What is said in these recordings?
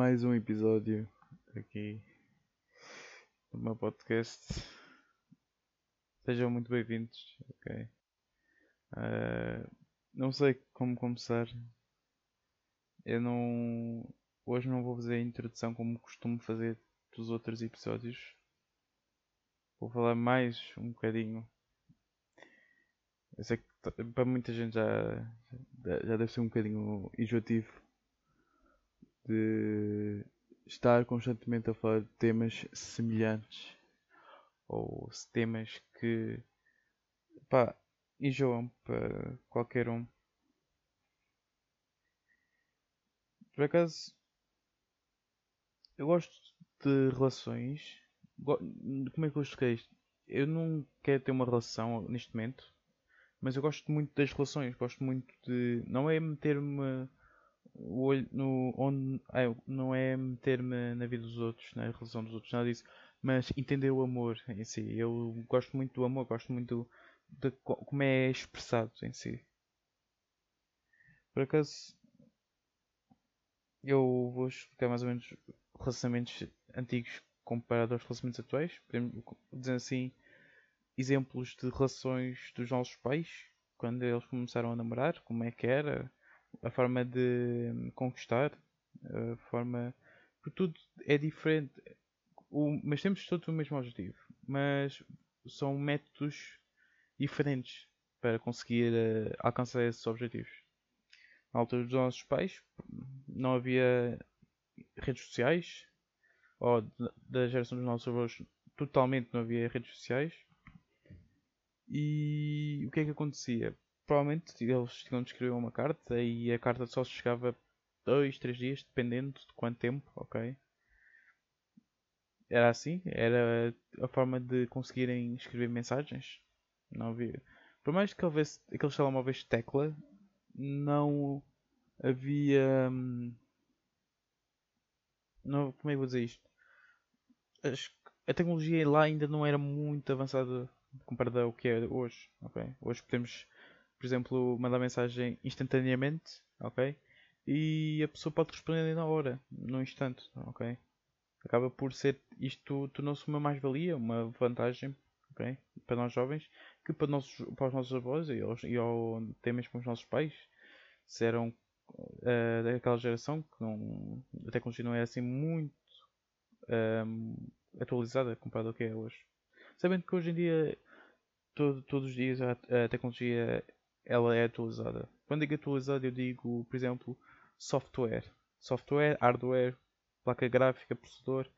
mais um episódio aqui no meu podcast. Sejam muito bem-vindos, ok? Uh, não sei como começar. Eu não. Hoje não vou fazer a introdução como costumo fazer dos outros episódios. Vou falar mais um bocadinho. Eu sei que para muita gente já, já deve ser um bocadinho enjoativo de estar constantemente a falar de temas semelhantes ou temas que pá, enjoam para qualquer um. Por acaso, eu gosto de relações. Como é que eu isto? Eu não quero ter uma relação neste momento, mas eu gosto muito das relações. Gosto muito de. Não é meter-me o olho no, onde, é, não é meter-me na vida dos outros, na relação dos outros, nada disso, mas entender o amor em si. Eu gosto muito do amor, gosto muito de como é expressado em si. Por acaso, eu vou explicar mais ou menos relacionamentos antigos comparado aos relacionamentos atuais. Podemos dizer assim, exemplos de relações dos nossos pais, quando eles começaram a namorar, como é que era, a forma de conquistar, a forma. Porque tudo é diferente. O, mas temos todos o mesmo objetivo. Mas são métodos diferentes para conseguir uh, alcançar esses objetivos. Na altura dos nossos pais não havia redes sociais, ou da geração dos nossos avós totalmente não havia redes sociais. E o que é que acontecia? Provavelmente eles tinham de escrever uma carta e a carta só chegava dois, três dias, dependendo de quanto tempo, ok? Era assim, era a forma de conseguirem escrever mensagens. Não havia. Por mais que houvesse aqueles telemóveis tecla, não havia. Hum, não, como é que vou dizer isto? a tecnologia lá ainda não era muito avançada comparada ao que é hoje. ok Hoje podemos por exemplo, mandar mensagem instantaneamente, ok? E a pessoa pode responder na hora, num instante, ok? Acaba por ser, isto tornou-se uma mais-valia, uma vantagem, ok? Para nós jovens, que para, nossos, para os nossos avós e, aos, e ao, até mesmo para os nossos pais, se eram uh, daquela geração que não, a tecnologia não é assim muito um, atualizada comparado ao que é hoje. Sabendo que hoje em dia, todo, todos os dias a, a tecnologia ela é atualizada. Quando digo atualizada, eu digo, por exemplo, software. Software, hardware, placa gráfica, processador,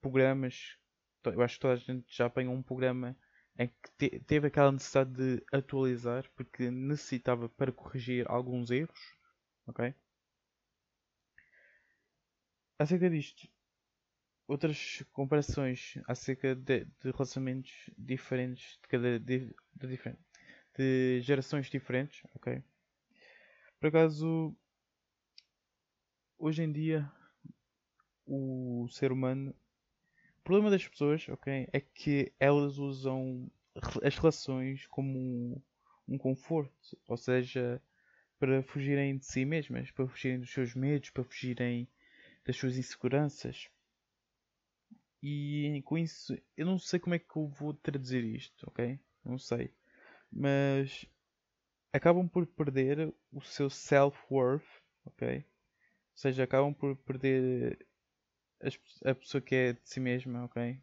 programas. Eu acho que toda a gente já apanhou um programa em que te teve aquela necessidade de atualizar porque necessitava para corrigir alguns erros. Ok? Acerca disto, outras comparações acerca de, de relacionamentos diferentes de cada de, de diferente de gerações diferentes, ok? Por acaso, hoje em dia, o ser humano, o problema das pessoas, ok, é que elas usam as relações como um, conforto, ou seja, para fugirem de si mesmas, para fugirem dos seus medos, para fugirem das suas inseguranças. E com isso, eu não sei como é que eu vou traduzir isto, ok? Não sei mas acabam por perder o seu self-worth, ok? Ou seja, acabam por perder a pessoa que é de si mesma, ok?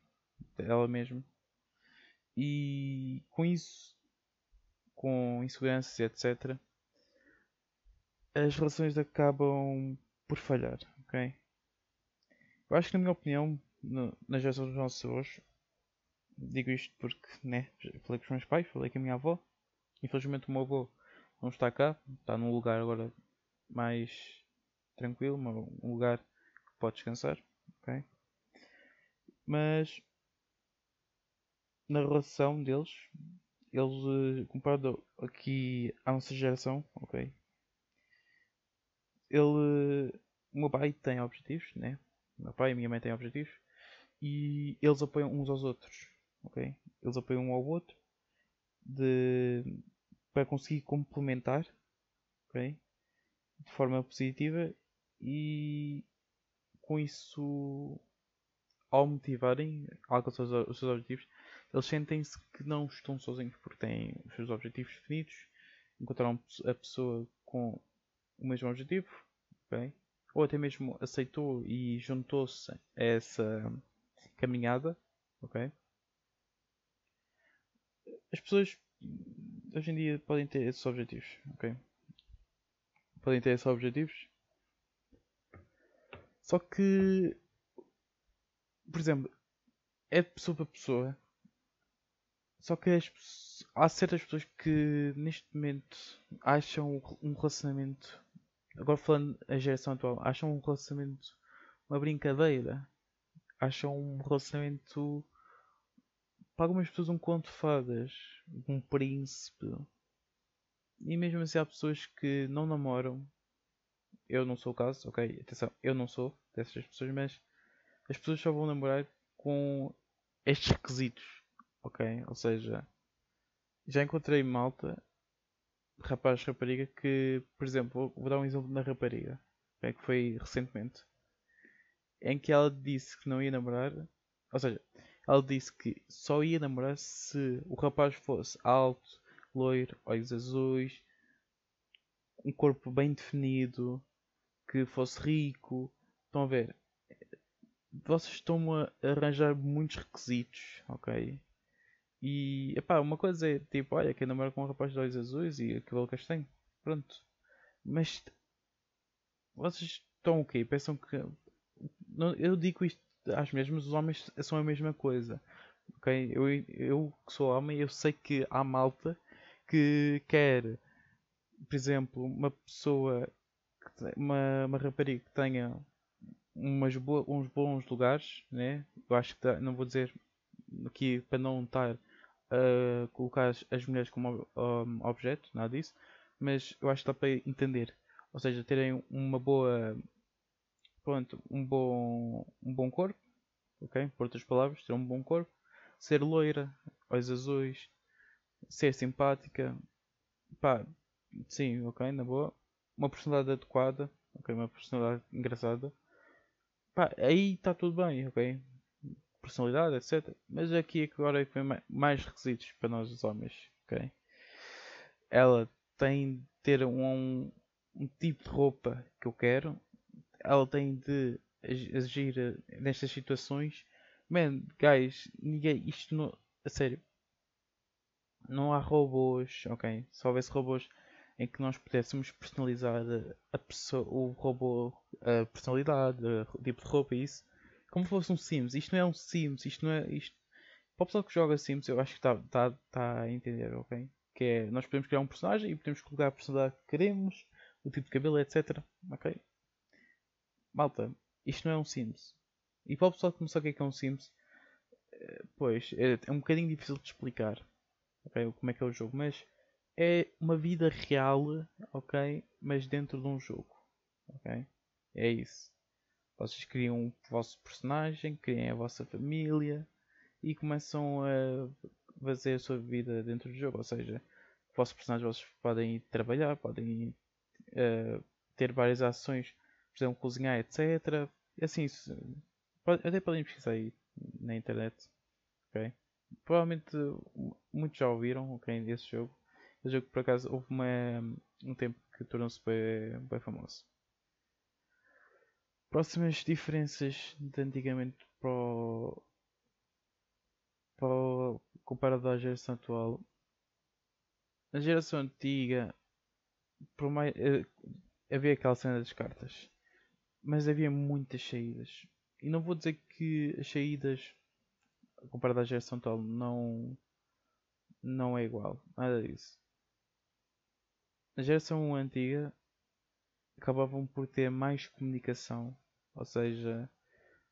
Ela mesma. E com isso, com inseguranças etc., as relações acabam por falhar, ok? Eu acho que, na minha opinião, no, na geração dos nossos avós, Digo isto porque, né, falei com os meus pais, falei com a minha avó. Infelizmente o meu avô não está cá, está num lugar agora mais tranquilo, um lugar que pode descansar, ok? Mas na relação deles, eles eh, comparado aqui à nossa geração, ok? Ele, o meu pai tem objetivos, né? O meu pai e a minha mãe têm objetivos e eles apoiam uns aos outros ok? Eles apoiam um ao outro de, para conseguir complementar, ok? De forma positiva e com isso, ao motivarem a alcançar os seus objetivos, eles sentem-se que não estão sozinhos porque têm os seus objetivos definidos, encontraram a pessoa com o mesmo objetivo, okay? ou até mesmo aceitou e juntou-se a essa caminhada, ok? As pessoas hoje em dia podem ter esses objetivos, ok? Podem ter esses objetivos. Só que, por exemplo, é de pessoa para pessoa. Só que as, há certas pessoas que neste momento acham um relacionamento. Agora falando a geração atual, acham um relacionamento uma brincadeira. Acham um relacionamento para algumas pessoas um conto de fadas, um príncipe. E mesmo assim há pessoas que não namoram. Eu não sou o caso, ok? Atenção, eu não sou dessas pessoas, mas as pessoas só vão namorar com estes requisitos, ok? Ou seja, já encontrei malta, rapaz, rapariga, que, por exemplo, vou dar um exemplo na rapariga, okay? que foi recentemente, em que ela disse que não ia namorar, ou seja, ela disse que só ia namorar se o rapaz fosse alto, loiro, olhos azuis, um corpo bem definido, que fosse rico. Estão a ver? Vocês estão a arranjar muitos requisitos, ok? E epá, uma coisa é tipo, olha, quem namora com um rapaz de olhos azuis e cabelo castanho. Pronto. Mas vocês estão o quê? Pensam que. Eu digo isto às mesmas, os homens são a mesma coisa. Okay? Eu, eu que sou homem, eu sei que há malta que quer, por exemplo, uma pessoa, uma, uma rapariga que tenha umas uns bons lugares, né? Eu acho que não vou dizer aqui para não estar a colocar as, mulheres como um, objeto, nada disso, mas eu acho que dá para entender. Ou seja, terem uma boa pronto, um bom, um bom corpo, ok? Por outras palavras, ter um bom corpo, ser loira, olhos azuis, ser simpática, pá, sim, ok, na boa, uma personalidade adequada, ok, uma personalidade engraçada, pá, aí está tudo bem, ok? Personalidade, etc. Mas aqui agora é que vem mais requisitos para nós os homens, ok? Ela tem de ter um, um tipo de roupa que eu quero, ela tem de agir eh, nestas situações. Man, guys, ninguém, isto não, a sério, não há robôs, ok? Se houvesse robôs em que nós pudéssemos personalizar a pessoa, o robô, a personalidade, o tipo de roupa e isso, como fosse um Sims. Isto não é um Sims, isto não é. Isto... Para o pessoal que joga Sims, eu acho que está tá, tá a entender, ok? Que é, nós podemos criar um personagem e podemos colocar a personalidade que queremos, o tipo de cabelo, etc. Ok? Malta, isto não é um Sims. E para o pessoal que não sabe o que é, que é um Sims, eh, pois, é, é um bocadinho difícil de explicar okay, como é que é o jogo, mas é uma vida real, ok? Mas dentro de um jogo, ok? É isso. Vocês criam o vosso personagem, criam a vossa família e começam a fazer a sua vida dentro do jogo. Ou seja, o vosso personagem vocês podem ir trabalhar, podem ir, uh, ter várias ações exemplo, cozinhar, etc. E assim, pode, até podem pesquisar aí na internet. ok? Provavelmente muitos já ouviram okay, esse jogo. Esse jogo por acaso houve uma, um tempo que tornou-se bem, bem famoso. Próximas diferenças de antigamente para, o, para comparado à geração atual. Na geração antiga, mais, eh, havia aquela cena das cartas mas havia muitas saídas. E não vou dizer que as saídas, comparado à geração atual, não, não é igual. Nada disso. Na geração antiga acabavam por ter mais comunicação. Ou seja,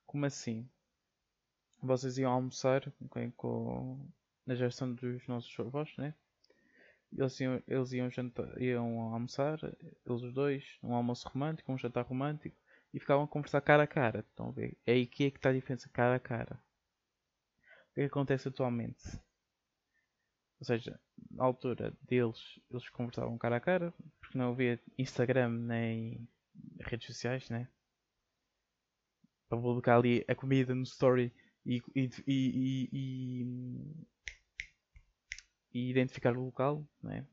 como assim? Vocês iam almoçar okay, com, na geração dos nossos avós, né? Eles iam, eles iam, jantar, iam almoçar, eles os dois, um almoço romântico, um jantar romântico e ficavam a conversar cara a cara. Estão a ver? É aí que é que está a diferença, cara a cara. O que é que acontece atualmente? Ou seja, na altura deles, eles conversavam cara a cara, porque não havia Instagram nem redes sociais, né? para publicar ali a comida no story e, e, e, e, e identificar o local, não é?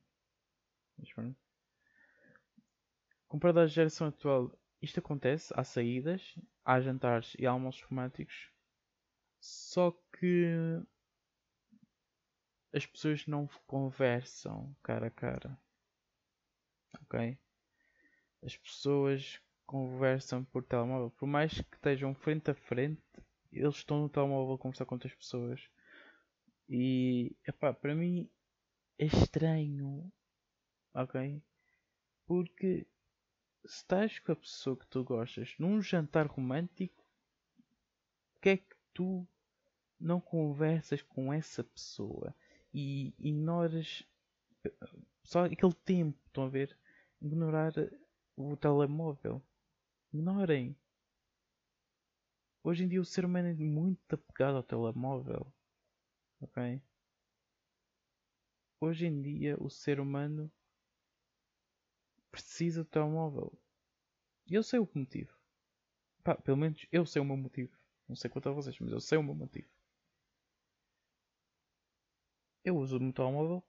Comparado à geração atual, isto acontece, há saídas, há jantares e há almoços românticos, só que as pessoas não conversam cara a cara. Ok? As pessoas conversam por telemóvel. Por mais que estejam frente a frente, eles estão no telemóvel a conversar com outras pessoas. E epá, para mim é estranho. Ok? Porque se estás com a pessoa que tu gostas num jantar romântico, que é que tu não conversas com essa pessoa e ignoras só aquele tempo, estão a ver? Ignorar o telemóvel. Ignorem. Hoje em dia o ser humano é muito apegado ao telemóvel. Ok? Hoje em dia o ser humano precisa do telemóvel. E eu sei o motivo. Pá, pelo menos eu sei o meu motivo. Não sei quanto a vocês, mas eu sei o meu motivo. Eu uso o meu telemóvel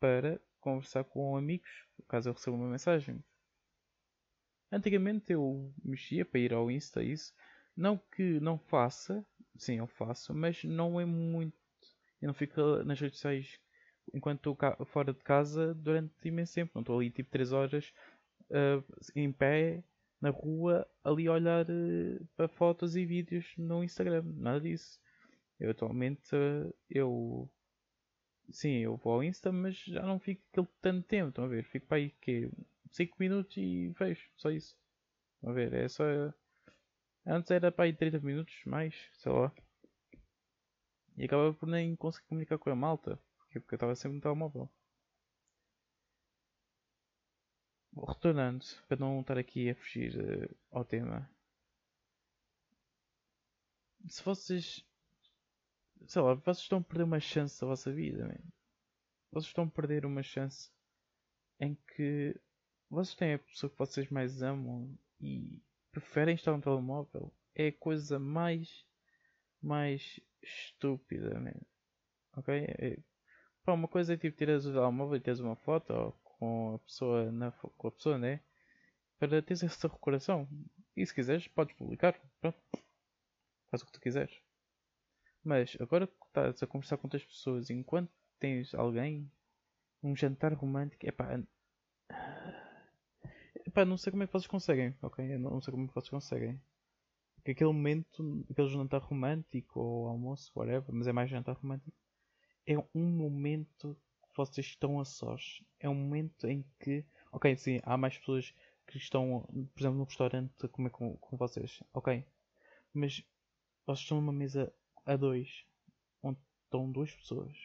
para conversar com amigos, caso eu receba uma mensagem. Antigamente eu mexia para ir ao Insta, isso. Não que não faça, sim, eu faço, mas não é muito. Eu não fico nas redes sociais enquanto estou fora de casa durante imenso tempo. Não estou ali tipo 3 horas uh, em pé na rua ali a olhar uh, para fotos e vídeos no Instagram. Nada disso. Eu atualmente uh, eu sim, eu vou ao Insta, mas já não fico aquele tanto tempo. Estão a ver? Fico para aí que 5 minutos e vejo, só isso. Estão a ver? É só. Antes era para aí 30 minutos, mais, sei lá. E acabava por nem conseguir comunicar com a malta. Porque eu estava sempre no telemóvel. Retornando, para não estar aqui a fugir uh, ao tema. Se vocês. Sei lá, vocês estão a perder uma chance da vossa vida, man. Vocês estão a perder uma chance em que vocês têm a pessoa que vocês mais amam e preferem estar no telemóvel. É a coisa mais. mais estúpida, man. Ok? É, Pá, uma coisa é tipo tiras o telemóvel e teres uma foto com a pessoa, na, com a pessoa, né? Para teres essa recordação. E se quiseres, podes publicar. Pronto. Faz o que tu quiseres. Mas agora que estás a conversar com outras pessoas enquanto tens alguém, um jantar romântico, é pá. Epá, não sei como é que vocês conseguem, ok? Eu não sei como é que vocês conseguem. Porque aquele momento, aquele jantar romântico ou almoço, whatever, mas é mais jantar romântico é um momento que vocês estão a sós. É um momento em que, ok, sim, há mais pessoas que estão, por exemplo, no restaurante a comer com, com vocês, ok, mas vocês estão numa mesa a dois, onde estão duas pessoas.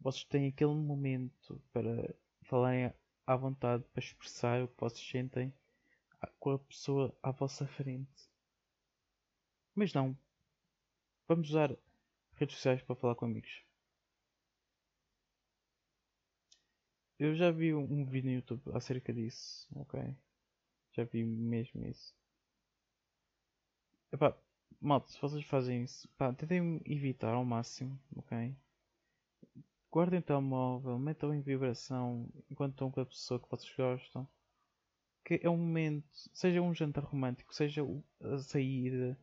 Vocês têm aquele momento para falarem à vontade, para expressar o que vocês sentem com a pessoa à vossa frente. Mas não. Vamos usar redes sociais para falar com amigos. Eu já vi um vídeo no YouTube acerca disso, ok? Já vi mesmo isso. Epá, malta, se vocês fazem isso, pá, tentem evitar ao máximo, ok? Guardem o telemóvel, metam em vibração enquanto estão com a pessoa que vocês gostam. Que é um momento, seja um jantar romântico, seja a sair,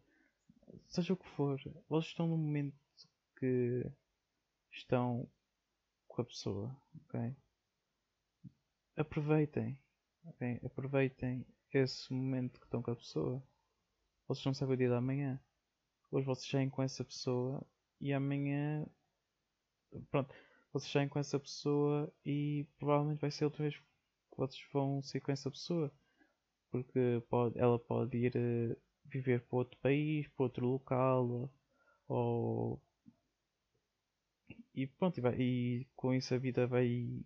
seja o que for, vocês estão num momento que estão com a pessoa, ok? Aproveitem. Okay? Aproveitem esse momento que estão com a pessoa. Vocês não sabem o dia da manhã. Hoje vocês saem com essa pessoa e amanhã. Pronto. Vocês saem com essa pessoa e provavelmente vai ser outra vez que vocês vão sair com essa pessoa. Porque pode, ela pode ir uh, viver para outro país, para outro local. Ou. E pronto, e, vai, e com isso a vida vai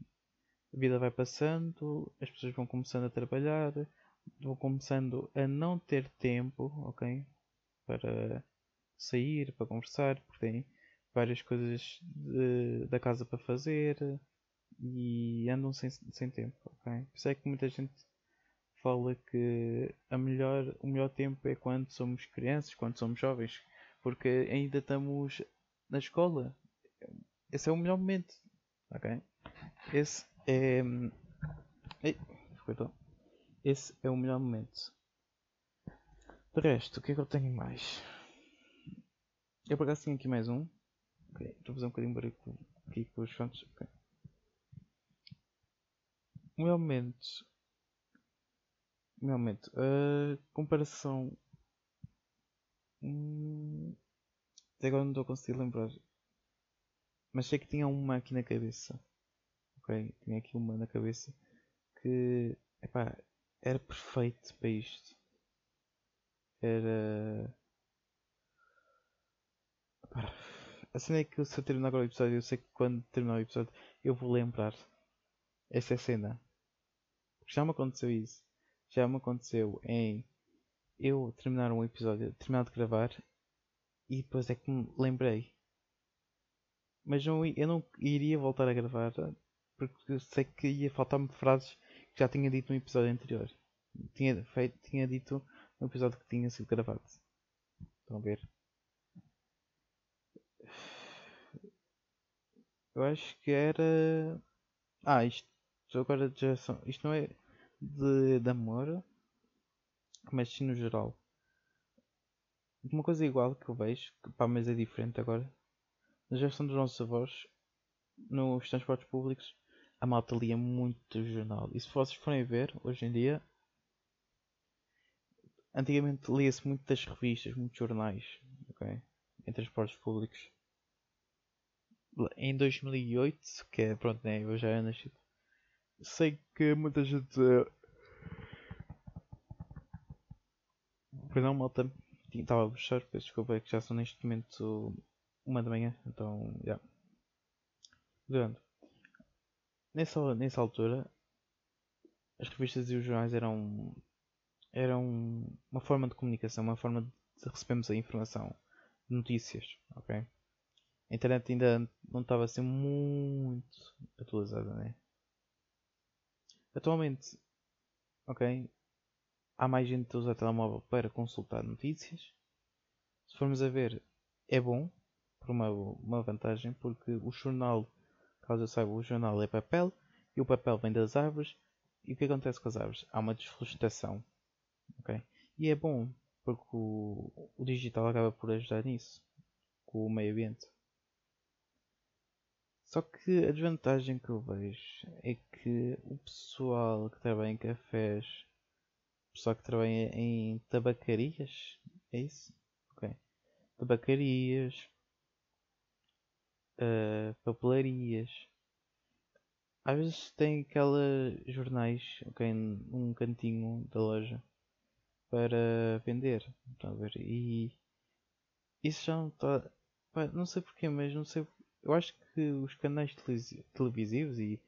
a vida vai passando, as pessoas vão começando a trabalhar, vão começando a não ter tempo, ok? Para sair, para conversar, porque têm várias coisas de, da casa para fazer e andam sem, sem tempo, ok? Por isso é que muita gente fala que a melhor, o melhor tempo é quando somos crianças, quando somos jovens, porque ainda estamos na escola. Esse é o melhor momento, ok? Esse é. Ei, Esse é o melhor momento. De resto, o que é que eu tenho mais? Eu por acaso tenho aqui mais um. Ok, estou a fazer um bocadinho de barulho aqui com os fontes. Ok. O meu momento. O meu momento. A comparação. Hum, até agora não estou a conseguir lembrar. Mas sei que tinha uma aqui na cabeça. Tinha aqui uma na cabeça que epá, era perfeito para isto. Era. Epá, a cena é que se eu terminar agora o episódio, eu sei que quando terminar o episódio eu vou lembrar essa cena. Já me aconteceu isso. Já me aconteceu em eu terminar um episódio, terminar de gravar e depois é que me lembrei. Mas não, eu não iria voltar a gravar porque sei que ia faltar-me frases que já tinha dito no episódio anterior. Tinha, feito, tinha dito no episódio que tinha sido gravado. Estão a ver? Eu acho que era. Ah, isto agora já são. Isto não é de, de amor, mas sim no geral. Uma coisa igual que eu vejo, que pá, mas é diferente agora. Na geração dos nossos avós, nos transportes públicos, a malta lia muito jornal. E se vocês forem ver, hoje em dia, antigamente lia-se muito das revistas, muitos jornais, ok? Em transportes públicos. Em 2008, que é, pronto, né, eu já era nascido, sei que muita gente. Perdão, malta, estava a puxar, peço desculpa, é que já são neste momento uma da manhã, então, já. Yeah. Nessa, nessa altura, as revistas e os jornais eram, eram uma forma de comunicação, uma forma de recebermos a informação, notícias, ok? A internet ainda não estava assim muito atualizada, né? Atualmente, ok? Há mais gente a usar telemóvel para consultar notícias. Se formos a ver, é bom, por uma, uma vantagem, porque o jornal caso eu saiba, o jornal é papel e o papel vem das árvores. E o que acontece com as árvores? Há uma desflorestação. Okay? E é bom, porque o, o digital acaba por ajudar nisso, com o meio ambiente. Só que a desvantagem que eu vejo é que o pessoal que trabalha em cafés, o pessoal que trabalha em tabacarias, é isso? Ok. Tabacarias, uh, papelarias. Às vezes tem aquelas jornais okay, num cantinho da loja para vender. A ver? E isso já não está. Não sei porquê, mas não sei. Eu acho que os canais televisivos e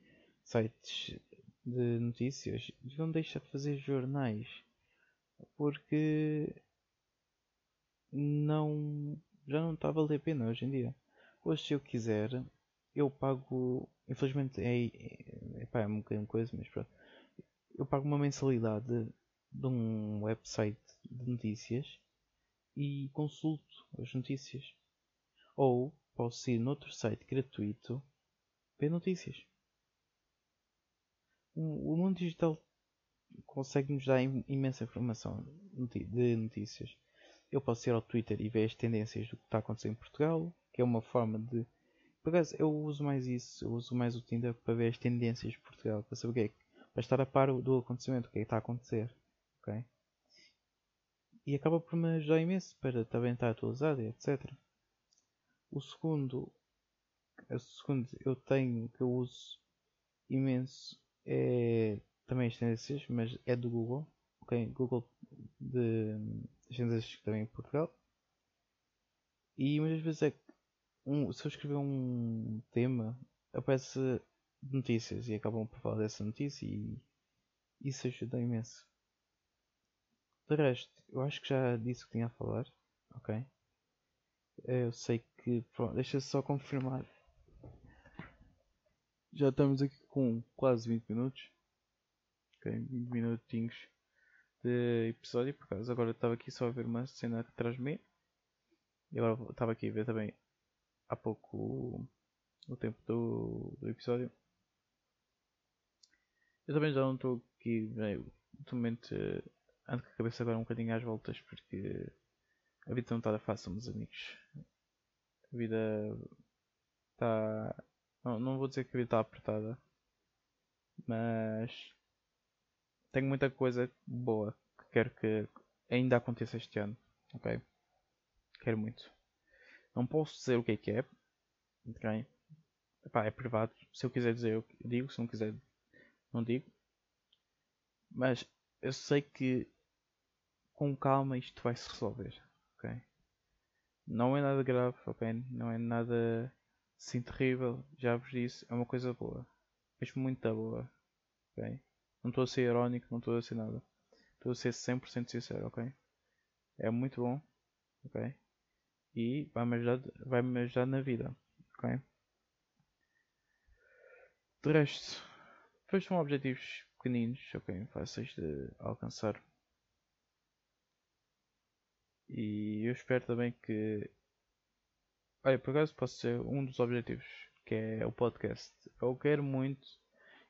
sites de notícias deviam deixar de fazer jornais porque não já não está a valer a pena hoje em dia. Hoje, se eu quiser, eu pago. Infelizmente é, é, é, é um bocadinho coisa, mas pronto. Eu pago uma mensalidade de, um website de notícias e consulto as notícias. Ou posso ir noutro site gratuito ver notícias. O mundo digital consegue-nos dar imensa informação de notícias. Eu posso ir ao Twitter e ver as tendências do que está acontecendo em Portugal, que é uma forma de. Eu uso mais isso, eu uso mais o Tinder para ver as tendências de Portugal, para saber o que é que. para estar a par do acontecimento, o que é que está a acontecer. Ok? E acaba por me ajudar imenso para também estar atualizado, etc. O segundo. O segundo eu tenho, que eu uso imenso, é também as tendências, mas é do Google. Ok? Google de tendências também em Portugal. E muitas vezes é um, se eu escrever um tema, aparece notícias e acabam por falar dessa notícia e isso ajuda imenso. De resto, eu acho que já disse o que tinha a falar, ok? Eu sei que. Pronto, deixa só confirmar. Já estamos aqui com quase 20 minutos. Ok, 20 minutinhos. de episódio, por causa agora estava aqui só a ver uma cena atrás de mim. E agora estava aqui a ver também há pouco o, tempo do, do episódio. Eu também já não estou aqui, ultimamente ando com a cabeça agora um bocadinho às voltas porque a vida não está fácil, meus amigos. A vida está. Não, não vou dizer que a vida está apertada, mas tenho muita coisa boa que quero que ainda aconteça este ano, ok? Quero muito. Não posso dizer o que é que é, ok? Epá, é privado. Se eu quiser dizer, eu digo. Se não quiser, não digo. Mas eu sei que com calma isto vai se resolver, ok? Não é nada grave, ok? Não é nada assim terrível. Já vos disse, é uma coisa boa. Mesmo muito boa, ok? Não estou a ser irónico, não estou a ser nada. Estou a ser 100% sincero, ok? É muito bom, ok? E vai-me ajudar, vai -me ajudar na vida, ok? De resto, depois são objetivos pequeninos, ok? Fáceis de alcançar. E eu espero também que. Olha, por acaso posso ser um dos objetivos, que é o podcast. Eu quero muito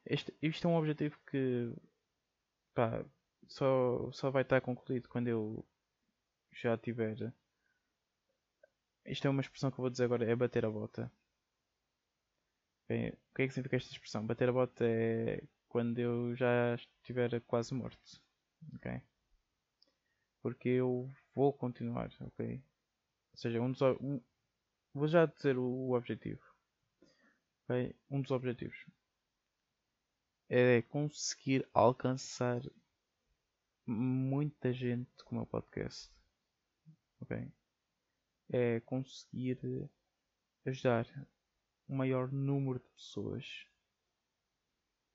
este, isto é um objetivo que pá, só, só vai estar concluído quando eu já tiver. Isto é uma expressão que eu vou dizer agora, é bater a bota. Bem, o que é que significa esta expressão? Bater a bota é quando eu já estiver quase morto. Ok? Porque eu vou continuar, ok? Ou seja, um dos, um, vou já dizer o, o objetivo. Okay? Um dos objetivos é conseguir alcançar muita gente com o meu podcast. Ok? É conseguir ajudar o maior número de pessoas.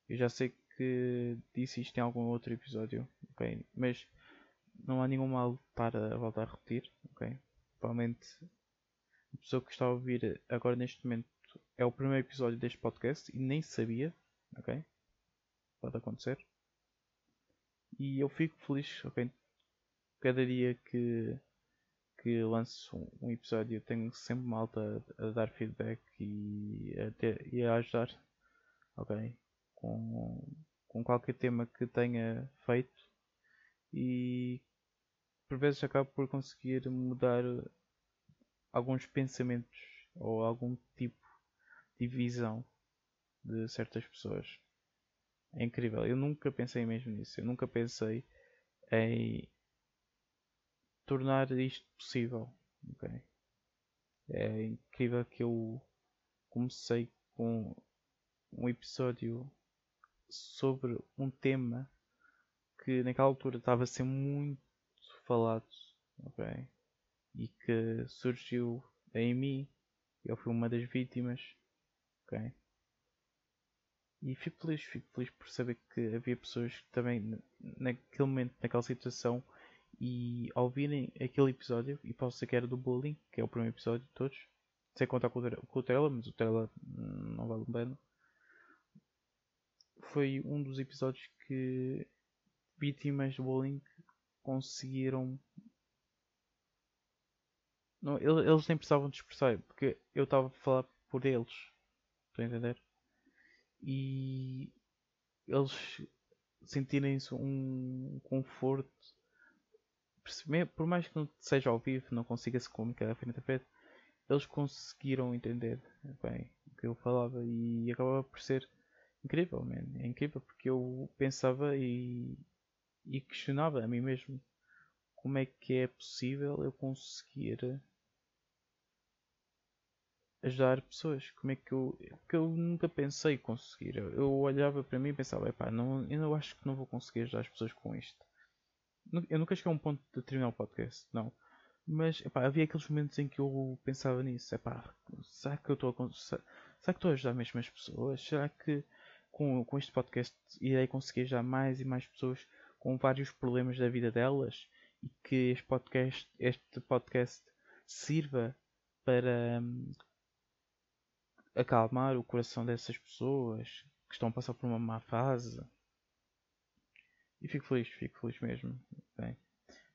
Eu já sei que disse isto em algum outro episódio, ok? Mas não há nenhum mal para voltar a repetir, ok? Provavelmente a pessoa que está a ouvir agora neste momento é o primeiro episódio deste podcast e nem sabia, ok? pode acontecer. E eu fico feliz, ok? Cada dia que, que lanço um, episódio tenho sempre malta a, a dar feedback e a, ter, e a ajudar, ok? Com, com qualquer tema que tenha feito e por vezes acabo por conseguir mudar alguns pensamentos ou algum tipo de visão de certas pessoas. É incrível. Eu nunca pensei mesmo nisso. Eu nunca pensei em tornar isto possível. Okay? É incrível que eu comecei com um episódio sobre um tema que naquela altura estava a ser muito falado. Okay? E que surgiu em mim. Eu fui uma das vítimas. Okay? E fico feliz, fico feliz por saber que havia pessoas que também naquele momento, naquela situação, e ao virem aquele episódio, e posso dizer que era do bullying, que é o primeiro episódio de todos, sem contar com o, Trela, mas o Trela não vale a pena. Foi um dos episódios que vítimas de bullying conseguiram. Não, eles nem precisavam de expressar, porque eu estava a falar por eles. Estão a entender? e eles sentirem-se um conforto, por mais que não seja ao vivo, não consiga se comunicar frente a frente, eles conseguiram entender bem o que eu falava e acabava por ser incrível, man. é incrível porque eu pensava e, e questionava a mim mesmo como é que é possível eu conseguir ajudar pessoas. Como é que eu. Porque eu nunca pensei conseguir. Eu olhava para mim e pensava, não, eu não acho que não vou conseguir ajudar as pessoas com isto. Eu nunca cheguei a um ponto de terminar o podcast, não. Mas epá, havia aqueles momentos em que eu pensava nisso, epá, será que eu estou a, será que estou a ajudar mesmo as pessoas? Será que com, com este podcast irei conseguir ajudar mais e mais pessoas com vários problemas da vida delas e que este podcast, este podcast sirva para hum, acalmar o coração dessas pessoas que estão a passar por uma má fase. E fico feliz, fico feliz mesmo. Okay?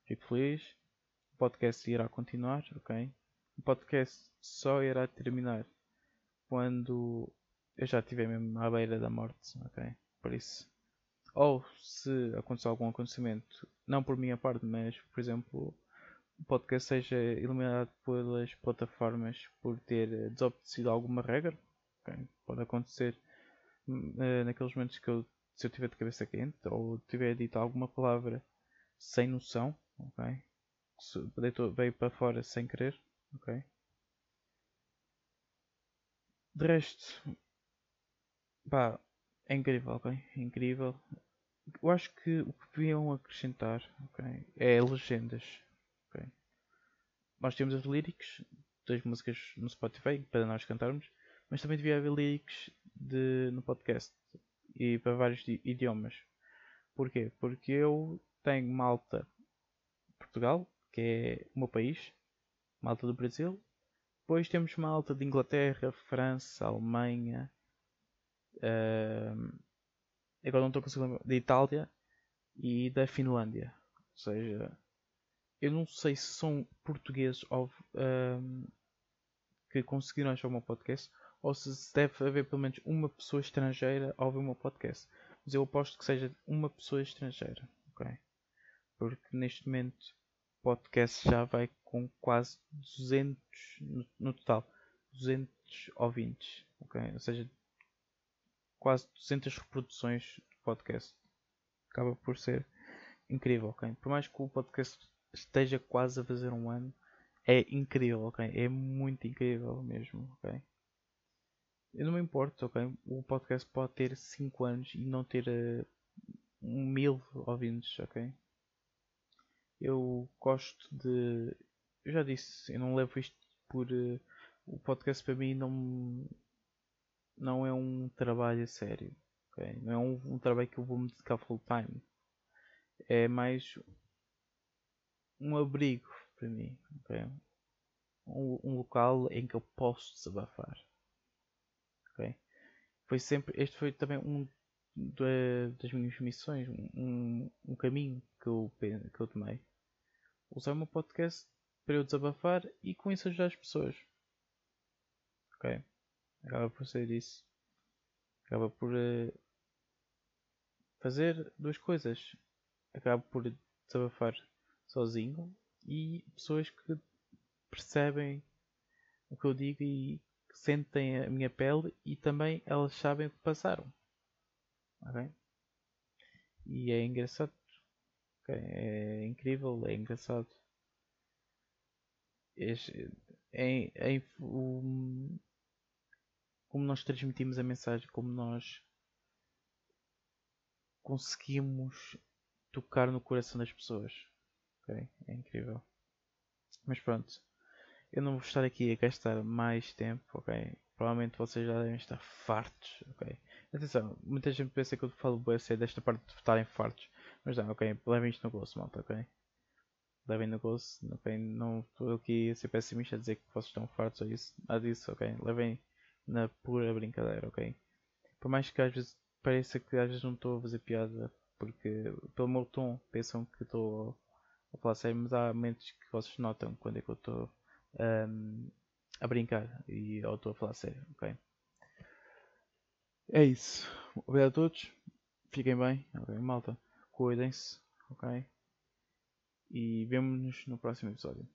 Fico feliz. O podcast irá continuar, ok? O podcast só irá terminar quando eu já estiver mesmo à beira da morte, ok? Por isso. Ou se acontecer algum acontecimento, não por minha parte, mas por exemplo, o podcast seja eliminado pelas plataformas por ter desobedecido alguma regra, okay? pode acontecer uh, naqueles momentos que eu, se eu tiver de cabeça quente ou tiver dito alguma palavra sem noção, ok? veio para fora sem querer, ok? De resto, pá, é incrível, ok? É incrível. Eu acho que o que deviam acrescentar, ok? É legendas, ok? Nós temos as lyrics das músicas no Spotify para nós cantarmos, mas também devia haver lyrics de, no podcast e para vários idiomas. Porquê? Porque eu tenho malta Portugal, que é o meu país, malta do Brasil. Depois temos malta de Inglaterra, França, Alemanha. Uh, agora não estou conseguindo lembrar. Da Itália e da Finlândia. Ou seja, eu não sei se são portugueses ou, que conseguiram achar o meu podcast ou se deve haver pelo menos uma pessoa estrangeira a ouvir o meu podcast. Mas eu aposto que seja uma pessoa estrangeira. Okay? Porque neste momento podcast já vai com quase 200 no, no total, 200 ouvintes, ok? Ou seja, quase 200 reproduções de podcast. Acaba por ser incrível, ok? Por mais que o podcast esteja quase a fazer um ano, é incrível, ok? É muito incrível mesmo, ok? Eu não me importo, ok? O podcast pode ter 5 anos e não ter uh, mil ouvintes, ok? eu gosto de. Eu já disse, eu não levo isto por. Uh, o podcast para mim não. Não é um trabalho a sério. Okay? Não é um, um trabalho que eu vou me dedicar full time. É mais um abrigo para mim. Okay? Um, um, local em que eu posso desabafar. Foi sempre. Este foi também um das minhas missões, um, um caminho que eu, que eu tomei usar o meu podcast para eu desabafar e com isso ajudar as pessoas. Ok? Acaba por ser isso. Acaba por uh, fazer duas coisas. Acaba por desabafar sozinho e pessoas que percebem o que eu digo e sentem a minha pele e também elas sabem o que passaram. Ok? E é engraçado Okay. É incrível, é engraçado. É, é, é, um, como nós transmitimos a mensagem, como nós conseguimos tocar no coração das pessoas. Okay? É incrível. Mas pronto, eu não vou estar aqui a gastar mais tempo, ok? Provavelmente vocês já devem estar fartos, ok? Atenção, muita gente pensa que eu falo bué desta parte de estarem fartos. Mas não, ok, levem isto no gosto, malta, ok? Levem no gosto, ok? Não estou aqui a ser pessimista a dizer que vocês estão fartos ou isso, nada disso, ok? Levem na pura brincadeira, ok? Por mais que às vezes pareça que às vezes não estou a fazer piada, porque pelo meu tom pensam que estou a falar sério, mas há momentos que vocês notam quando é que eu estou um, a brincar e eu estou a falar sério, ok? É isso. Obrigado a todos. Fiquem bem, ok, malta cuidem-se, ok? E vemo-nos no próximo episódio.